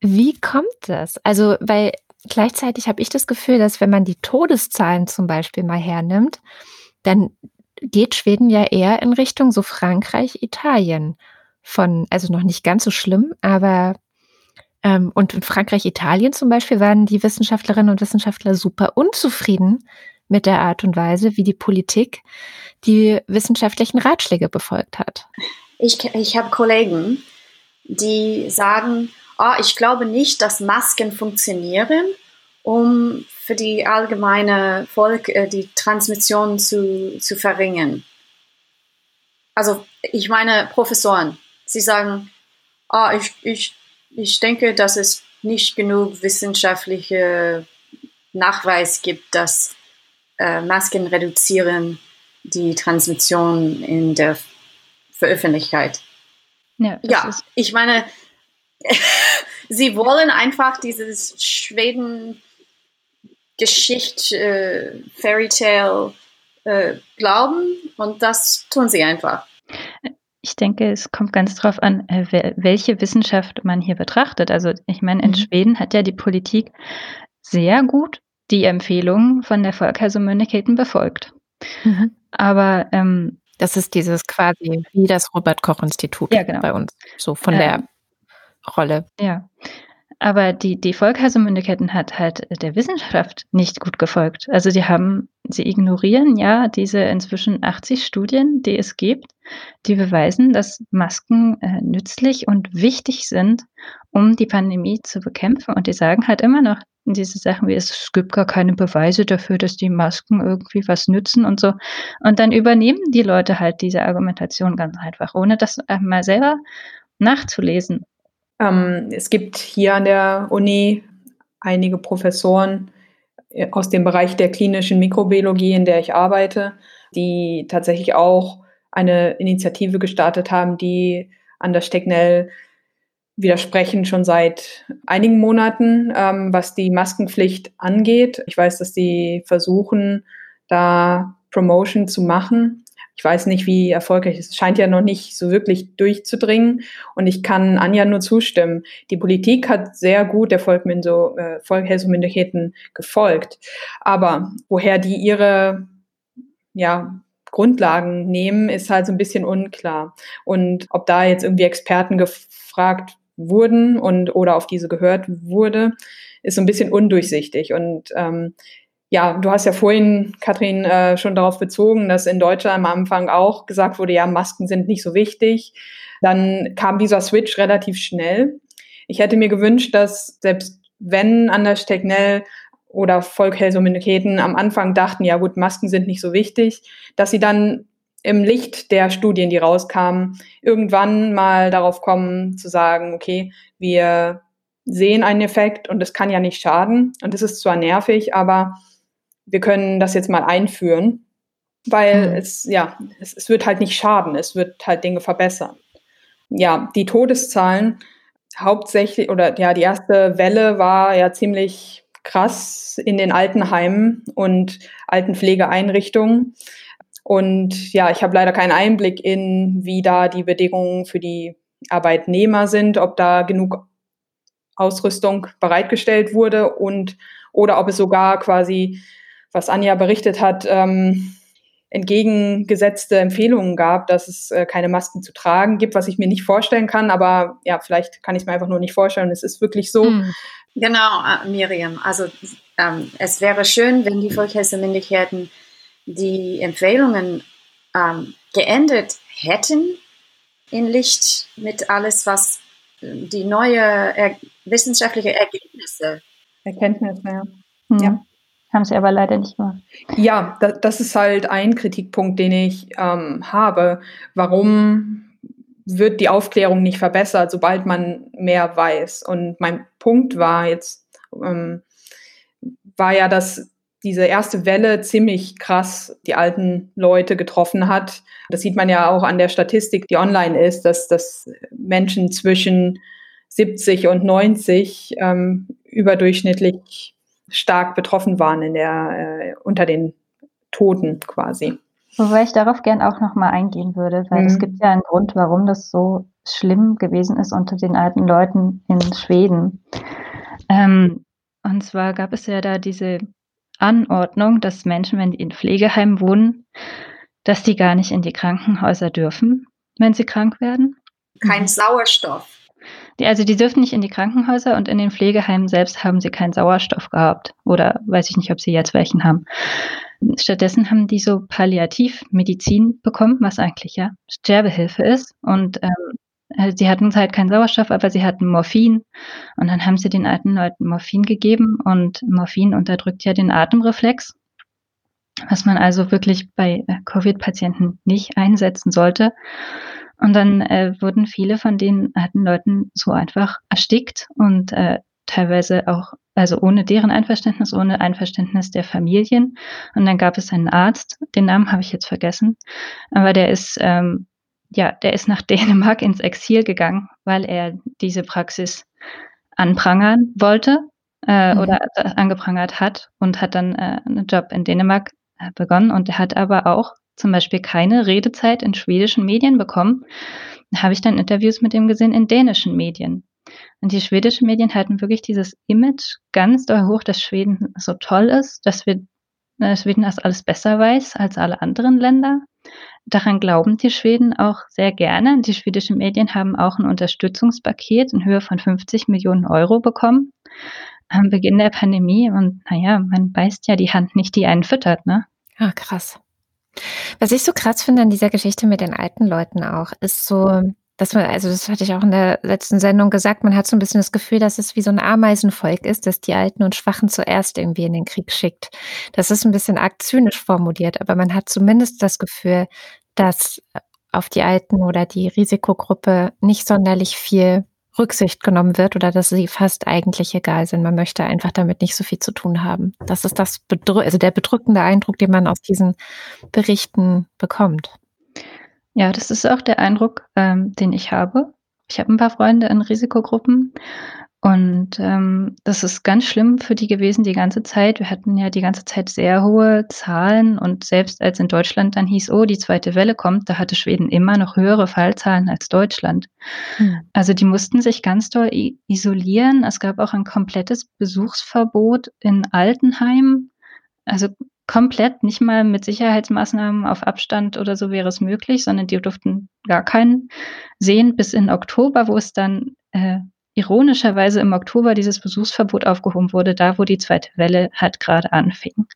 Wie kommt das? Also, weil gleichzeitig habe ich das Gefühl, dass wenn man die Todeszahlen zum Beispiel mal hernimmt, dann geht Schweden ja eher in Richtung so Frankreich, Italien von, also noch nicht ganz so schlimm, aber ähm, und in Frankreich, Italien zum Beispiel waren die Wissenschaftlerinnen und Wissenschaftler super unzufrieden mit der Art und Weise, wie die Politik die wissenschaftlichen Ratschläge befolgt hat. Ich, ich habe Kollegen, die sagen, oh, ich glaube nicht, dass Masken funktionieren, um für die allgemeine Volk äh, die Transmission zu, zu verringern. Also ich meine Professoren, sie sagen, ah, ich, ich, ich denke, dass es nicht genug wissenschaftliche Nachweis gibt, dass äh, Masken reduzieren die Transmission in der Veröffentlichkeit. Ja, ja ich meine, sie wollen einfach dieses Schweden Geschichte, äh, Fairy Tale äh, glauben und das tun sie einfach. Ich denke, es kommt ganz drauf an, äh, welche Wissenschaft man hier betrachtet. Also ich meine, in mhm. Schweden hat ja die Politik sehr gut die Empfehlungen von der Folkhälsomyndigheten befolgt. Mhm. Aber ähm, das ist dieses quasi wie das Robert Koch Institut ja, genau. bei uns, so von äh, der Rolle. Ja. Aber die, die Volksheilsmyndigkeiten hat halt der Wissenschaft nicht gut gefolgt. Also die haben, sie ignorieren ja diese inzwischen 80 Studien, die es gibt, die beweisen, dass Masken äh, nützlich und wichtig sind, um die Pandemie zu bekämpfen. Und die sagen halt immer noch diese Sachen wie, es gibt gar keine Beweise dafür, dass die Masken irgendwie was nützen und so. Und dann übernehmen die Leute halt diese Argumentation ganz einfach, ohne das mal selber nachzulesen. Ähm, es gibt hier an der Uni einige Professoren äh, aus dem Bereich der klinischen Mikrobiologie, in der ich arbeite, die tatsächlich auch eine Initiative gestartet haben, die an der Stecknell widersprechen schon seit einigen Monaten, ähm, was die Maskenpflicht angeht. Ich weiß, dass sie versuchen, da Promotion zu machen. Ich weiß nicht, wie erfolgreich es scheint ja noch nicht so wirklich durchzudringen. Und ich kann Anja nur zustimmen. Die Politik hat sehr gut der Volkminso, äh, gefolgt. Aber woher die ihre ja, Grundlagen nehmen, ist halt so ein bisschen unklar. Und ob da jetzt irgendwie Experten gefragt wurden und oder auf diese gehört wurde, ist so ein bisschen undurchsichtig. Und ähm, ja, du hast ja vorhin, Kathrin, äh, schon darauf bezogen, dass in Deutschland am Anfang auch gesagt wurde, ja, Masken sind nicht so wichtig. Dann kam dieser Switch relativ schnell. Ich hätte mir gewünscht, dass selbst wenn Anders Tegnell oder Volk Helsominiketen am Anfang dachten, ja gut, Masken sind nicht so wichtig, dass sie dann im Licht der Studien, die rauskamen, irgendwann mal darauf kommen zu sagen, okay, wir sehen einen Effekt und es kann ja nicht schaden und es ist zwar nervig, aber wir können das jetzt mal einführen, weil mhm. es, ja, es, es wird halt nicht schaden, es wird halt Dinge verbessern. Ja, die Todeszahlen hauptsächlich oder ja, die erste Welle war ja ziemlich krass in den Altenheimen und Altenpflegeeinrichtungen. Und ja, ich habe leider keinen Einblick in, wie da die Bedingungen für die Arbeitnehmer sind, ob da genug Ausrüstung bereitgestellt wurde und oder ob es sogar quasi was Anja berichtet hat, ähm, entgegengesetzte Empfehlungen gab, dass es äh, keine Masken zu tragen gibt, was ich mir nicht vorstellen kann. Aber ja, vielleicht kann ich es mir einfach nur nicht vorstellen. Es ist wirklich so. Hm. Genau, äh, Miriam. Also ähm, es wäre schön, wenn die Volkshelfermyndigkeiten die Empfehlungen ähm, geändert hätten in Licht mit alles, was äh, die neue er wissenschaftliche Ergebnisse. Erkenntnisse, ja. Hm. ja. Haben sie aber leider nicht gemacht. Ja, da, das ist halt ein Kritikpunkt, den ich ähm, habe. Warum wird die Aufklärung nicht verbessert, sobald man mehr weiß? Und mein Punkt war jetzt, ähm, war ja, dass diese erste Welle ziemlich krass die alten Leute getroffen hat. Das sieht man ja auch an der Statistik, die online ist, dass, dass Menschen zwischen 70 und 90 ähm, überdurchschnittlich stark betroffen waren in der, äh, unter den Toten quasi. Wobei ich darauf gern auch nochmal eingehen würde, weil mhm. es gibt ja einen Grund, warum das so schlimm gewesen ist unter den alten Leuten in Schweden. Ähm, und zwar gab es ja da diese Anordnung, dass Menschen, wenn die in Pflegeheimen wohnen, dass die gar nicht in die Krankenhäuser dürfen, wenn sie krank werden. Kein Sauerstoff. Also die dürfen nicht in die Krankenhäuser und in den Pflegeheimen selbst haben sie keinen Sauerstoff gehabt. Oder weiß ich nicht, ob sie jetzt welchen haben. Stattdessen haben die so Palliativmedizin bekommen, was eigentlich ja Sterbehilfe ist. Und ähm, sie hatten halt keinen Sauerstoff, aber sie hatten Morphin. Und dann haben sie den alten Leuten Morphin gegeben. Und Morphin unterdrückt ja den Atemreflex, was man also wirklich bei äh, Covid-Patienten nicht einsetzen sollte. Und dann äh, wurden viele von den alten Leuten so einfach erstickt und äh, teilweise auch, also ohne deren Einverständnis, ohne Einverständnis der Familien. Und dann gab es einen Arzt, den Namen habe ich jetzt vergessen, aber der ist, ähm, ja, der ist nach Dänemark ins Exil gegangen, weil er diese Praxis anprangern wollte äh, mhm. oder angeprangert hat und hat dann äh, einen Job in Dänemark äh, begonnen. Und er hat aber auch zum Beispiel keine Redezeit in schwedischen Medien bekommen, habe ich dann Interviews mit ihm gesehen in dänischen Medien. Und die schwedischen Medien halten wirklich dieses Image ganz doll hoch, dass Schweden so toll ist, dass wir dass äh, Schweden das alles besser weiß als alle anderen Länder. Daran glauben die Schweden auch sehr gerne. Die schwedischen Medien haben auch ein Unterstützungspaket in Höhe von 50 Millionen Euro bekommen am Beginn der Pandemie. Und naja, man beißt ja die Hand nicht, die einen füttert, ne? Ah, krass. Was ich so krass finde an dieser Geschichte mit den alten Leuten auch, ist so, dass man, also das hatte ich auch in der letzten Sendung gesagt, man hat so ein bisschen das Gefühl, dass es wie so ein Ameisenvolk ist, dass die Alten und Schwachen zuerst irgendwie in den Krieg schickt. Das ist ein bisschen arg zynisch formuliert, aber man hat zumindest das Gefühl, dass auf die Alten oder die Risikogruppe nicht sonderlich viel Rücksicht genommen wird oder dass sie fast eigentlich egal sind. Man möchte einfach damit nicht so viel zu tun haben. Das ist das bedrück also der bedrückende Eindruck, den man aus diesen Berichten bekommt. Ja, das ist auch der Eindruck, ähm, den ich habe. Ich habe ein paar Freunde in Risikogruppen Und ähm, das ist ganz schlimm für die gewesen die ganze Zeit. Wir hatten ja die ganze Zeit sehr hohe Zahlen und selbst als in Deutschland dann hieß, oh, die zweite Welle kommt, da hatte Schweden immer noch höhere Fallzahlen als Deutschland. Hm. Also die mussten sich ganz doll isolieren. Es gab auch ein komplettes Besuchsverbot in Altenheimen. Also komplett, nicht mal mit Sicherheitsmaßnahmen auf Abstand oder so wäre es möglich, sondern die durften gar keinen sehen bis in Oktober, wo es dann äh, ironischerweise im Oktober dieses Besuchsverbot aufgehoben wurde, da wo die zweite Welle halt gerade anfing.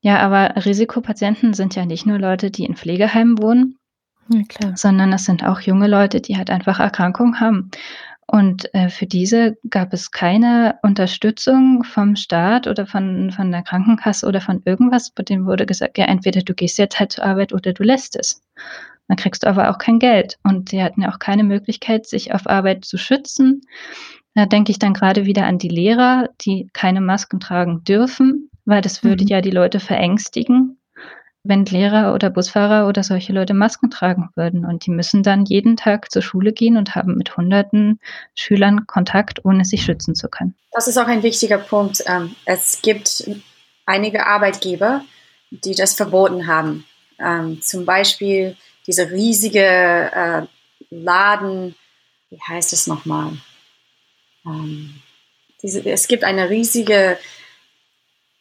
Ja, aber Risikopatienten sind ja nicht nur Leute, die in Pflegeheimen wohnen, ja, sondern es sind auch junge Leute, die halt einfach Erkrankungen haben. Und äh, für diese gab es keine Unterstützung vom Staat oder von, von der Krankenkasse oder von irgendwas. Bei dem wurde gesagt, ja, entweder du gehst jetzt halt zur Arbeit oder du lässt es. Dann kriegst du aber auch kein Geld. Und sie hatten ja auch keine Möglichkeit, sich auf Arbeit zu schützen. Da denke ich dann gerade wieder an die Lehrer, die keine Masken tragen dürfen, weil das würde mhm. ja die Leute verängstigen, wenn Lehrer oder Busfahrer oder solche Leute Masken tragen würden. Und die müssen dann jeden Tag zur Schule gehen und haben mit hunderten Schülern Kontakt, ohne sich schützen zu können. Das ist auch ein wichtiger Punkt. Ähm, es gibt einige Arbeitgeber, die das verboten haben. Ähm, zum Beispiel diese riesige äh, Laden, wie heißt es nochmal? Ähm, diese, es gibt eine riesige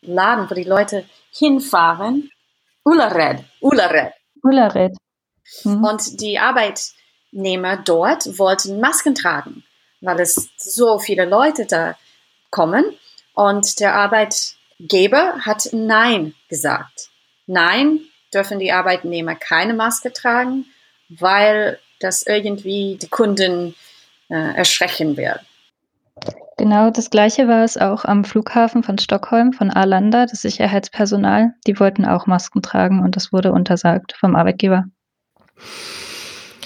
Laden, wo die Leute hinfahren. Ulared, Ulared. Ulared. Mhm. Und die Arbeitnehmer dort wollten Masken tragen, weil es so viele Leute da kommen. Und der Arbeitgeber hat Nein gesagt. Nein, dürfen die Arbeitnehmer keine Maske tragen, weil das irgendwie die Kunden äh, erschrecken wird. Genau das Gleiche war es auch am Flughafen von Stockholm, von Arlanda, das Sicherheitspersonal. Die wollten auch Masken tragen und das wurde untersagt vom Arbeitgeber.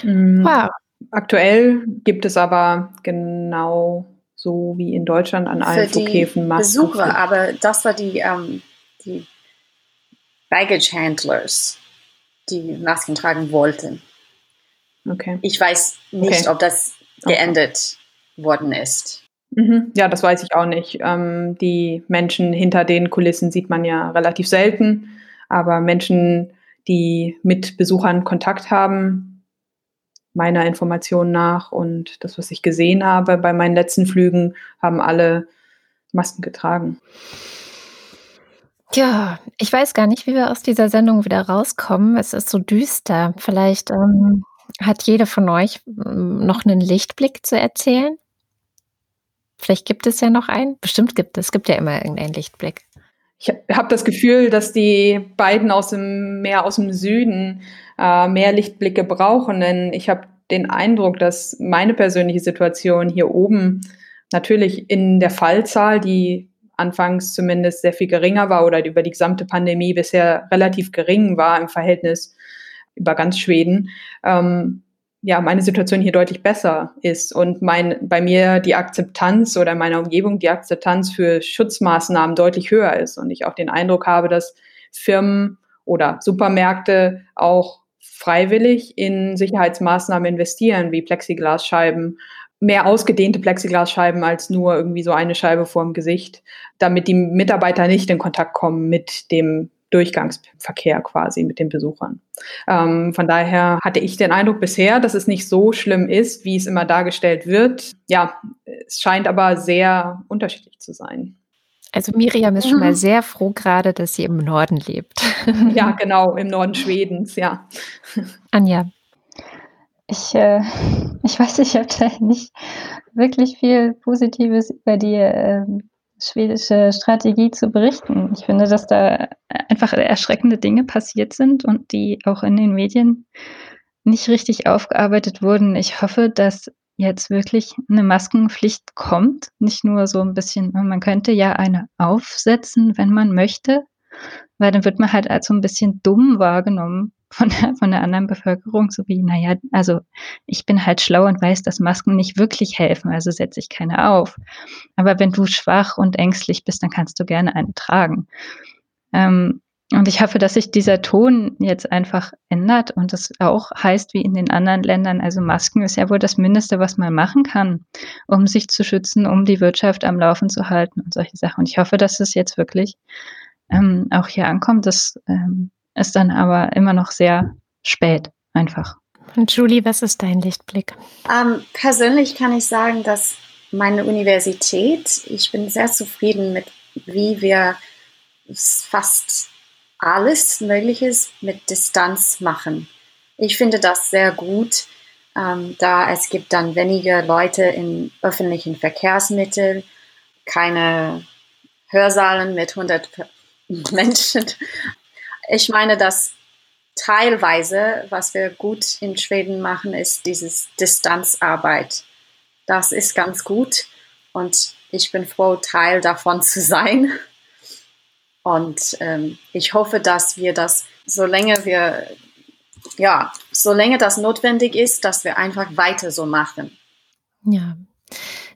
Wow. Aktuell gibt es aber genau so wie in Deutschland an allen Für Flughäfen Masken. Besucher, aber das war die, ähm, die Baggage Handlers, die Masken tragen wollten. Okay. Ich weiß nicht, okay. ob das geendet okay. worden ist. Mhm. Ja, das weiß ich auch nicht. Ähm, die Menschen hinter den Kulissen sieht man ja relativ selten, aber Menschen, die mit Besuchern Kontakt haben, meiner Information nach und das, was ich gesehen habe bei meinen letzten Flügen, haben alle Masken getragen. Ja, ich weiß gar nicht, wie wir aus dieser Sendung wieder rauskommen. Es ist so düster. Vielleicht ähm, hat jede von euch ähm, noch einen Lichtblick zu erzählen. Vielleicht gibt es ja noch einen. Bestimmt gibt es. Es gibt ja immer irgendeinen Lichtblick. Ich habe das Gefühl, dass die beiden aus dem mehr aus dem Süden äh, mehr Lichtblicke brauchen, denn ich habe den Eindruck, dass meine persönliche Situation hier oben natürlich in der Fallzahl, die anfangs zumindest sehr viel geringer war oder über die gesamte Pandemie bisher relativ gering war im Verhältnis über ganz Schweden, ähm, ja, meine Situation hier deutlich besser ist. Und mein, bei mir die Akzeptanz oder in meiner Umgebung die Akzeptanz für Schutzmaßnahmen deutlich höher ist und ich auch den Eindruck habe, dass Firmen oder Supermärkte auch freiwillig in Sicherheitsmaßnahmen investieren, wie Plexiglasscheiben mehr ausgedehnte Plexiglasscheiben als nur irgendwie so eine Scheibe vorm Gesicht, damit die Mitarbeiter nicht in Kontakt kommen mit dem Durchgangsverkehr quasi mit den Besuchern. Ähm, von daher hatte ich den Eindruck bisher, dass es nicht so schlimm ist, wie es immer dargestellt wird. Ja, es scheint aber sehr unterschiedlich zu sein. Also Miriam ist schon mal mhm. sehr froh gerade, dass sie im Norden lebt. Ja, genau, im Norden Schwedens, ja. Anja. Ich, äh, ich weiß, ich habe da nicht wirklich viel Positives über die äh, schwedische Strategie zu berichten. Ich finde, dass da einfach erschreckende Dinge passiert sind und die auch in den Medien nicht richtig aufgearbeitet wurden. Ich hoffe, dass jetzt wirklich eine Maskenpflicht kommt. Nicht nur so ein bisschen, man könnte ja eine aufsetzen, wenn man möchte, weil dann wird man halt als so ein bisschen dumm wahrgenommen von der, von der anderen Bevölkerung, so wie, naja, also ich bin halt schlau und weiß, dass Masken nicht wirklich helfen, also setze ich keine auf. Aber wenn du schwach und ängstlich bist, dann kannst du gerne eine tragen. Ähm, Und ich hoffe, dass sich dieser Ton jetzt einfach ändert und das auch heißt wie in den anderen Ländern. Also Masken ist ja wohl das Mindeste, was man machen kann, um sich zu schützen, um die Wirtschaft am Laufen zu halten und solche Sachen. Und ich hoffe, dass es jetzt wirklich ähm, auch hier ankommt. Das ähm, ist dann aber immer noch sehr spät einfach. Und Julie, was ist dein Lichtblick? Ähm, persönlich kann ich sagen, dass meine Universität, ich bin sehr zufrieden mit, wie wir fast alles Mögliche mit Distanz machen. Ich finde das sehr gut, ähm, da es gibt dann weniger Leute in öffentlichen Verkehrsmitteln, keine Hörsaalen mit 100 Menschen. Ich meine, dass teilweise, was wir gut in Schweden machen, ist dieses Distanzarbeit. Das ist ganz gut und ich bin froh, Teil davon zu sein. Und ähm, ich hoffe, dass wir das, solange wir, ja, solange das notwendig ist, dass wir einfach weiter so machen. Ja,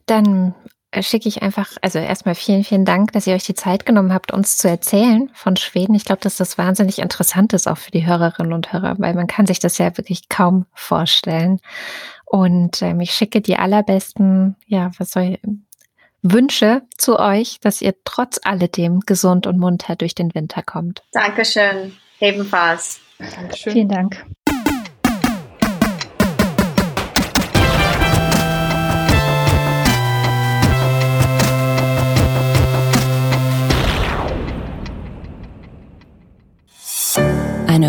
dann schicke ich einfach, also erstmal vielen, vielen Dank, dass ihr euch die Zeit genommen habt, uns zu erzählen von Schweden. Ich glaube, dass das wahnsinnig interessant ist, auch für die Hörerinnen und Hörer, weil man kann sich das ja wirklich kaum vorstellen. Und ähm, ich schicke die allerbesten, ja, was soll ich, Wünsche zu euch, dass ihr trotz alledem gesund und munter durch den Winter kommt. Dankeschön, ebenfalls. Dankeschön. Vielen Dank.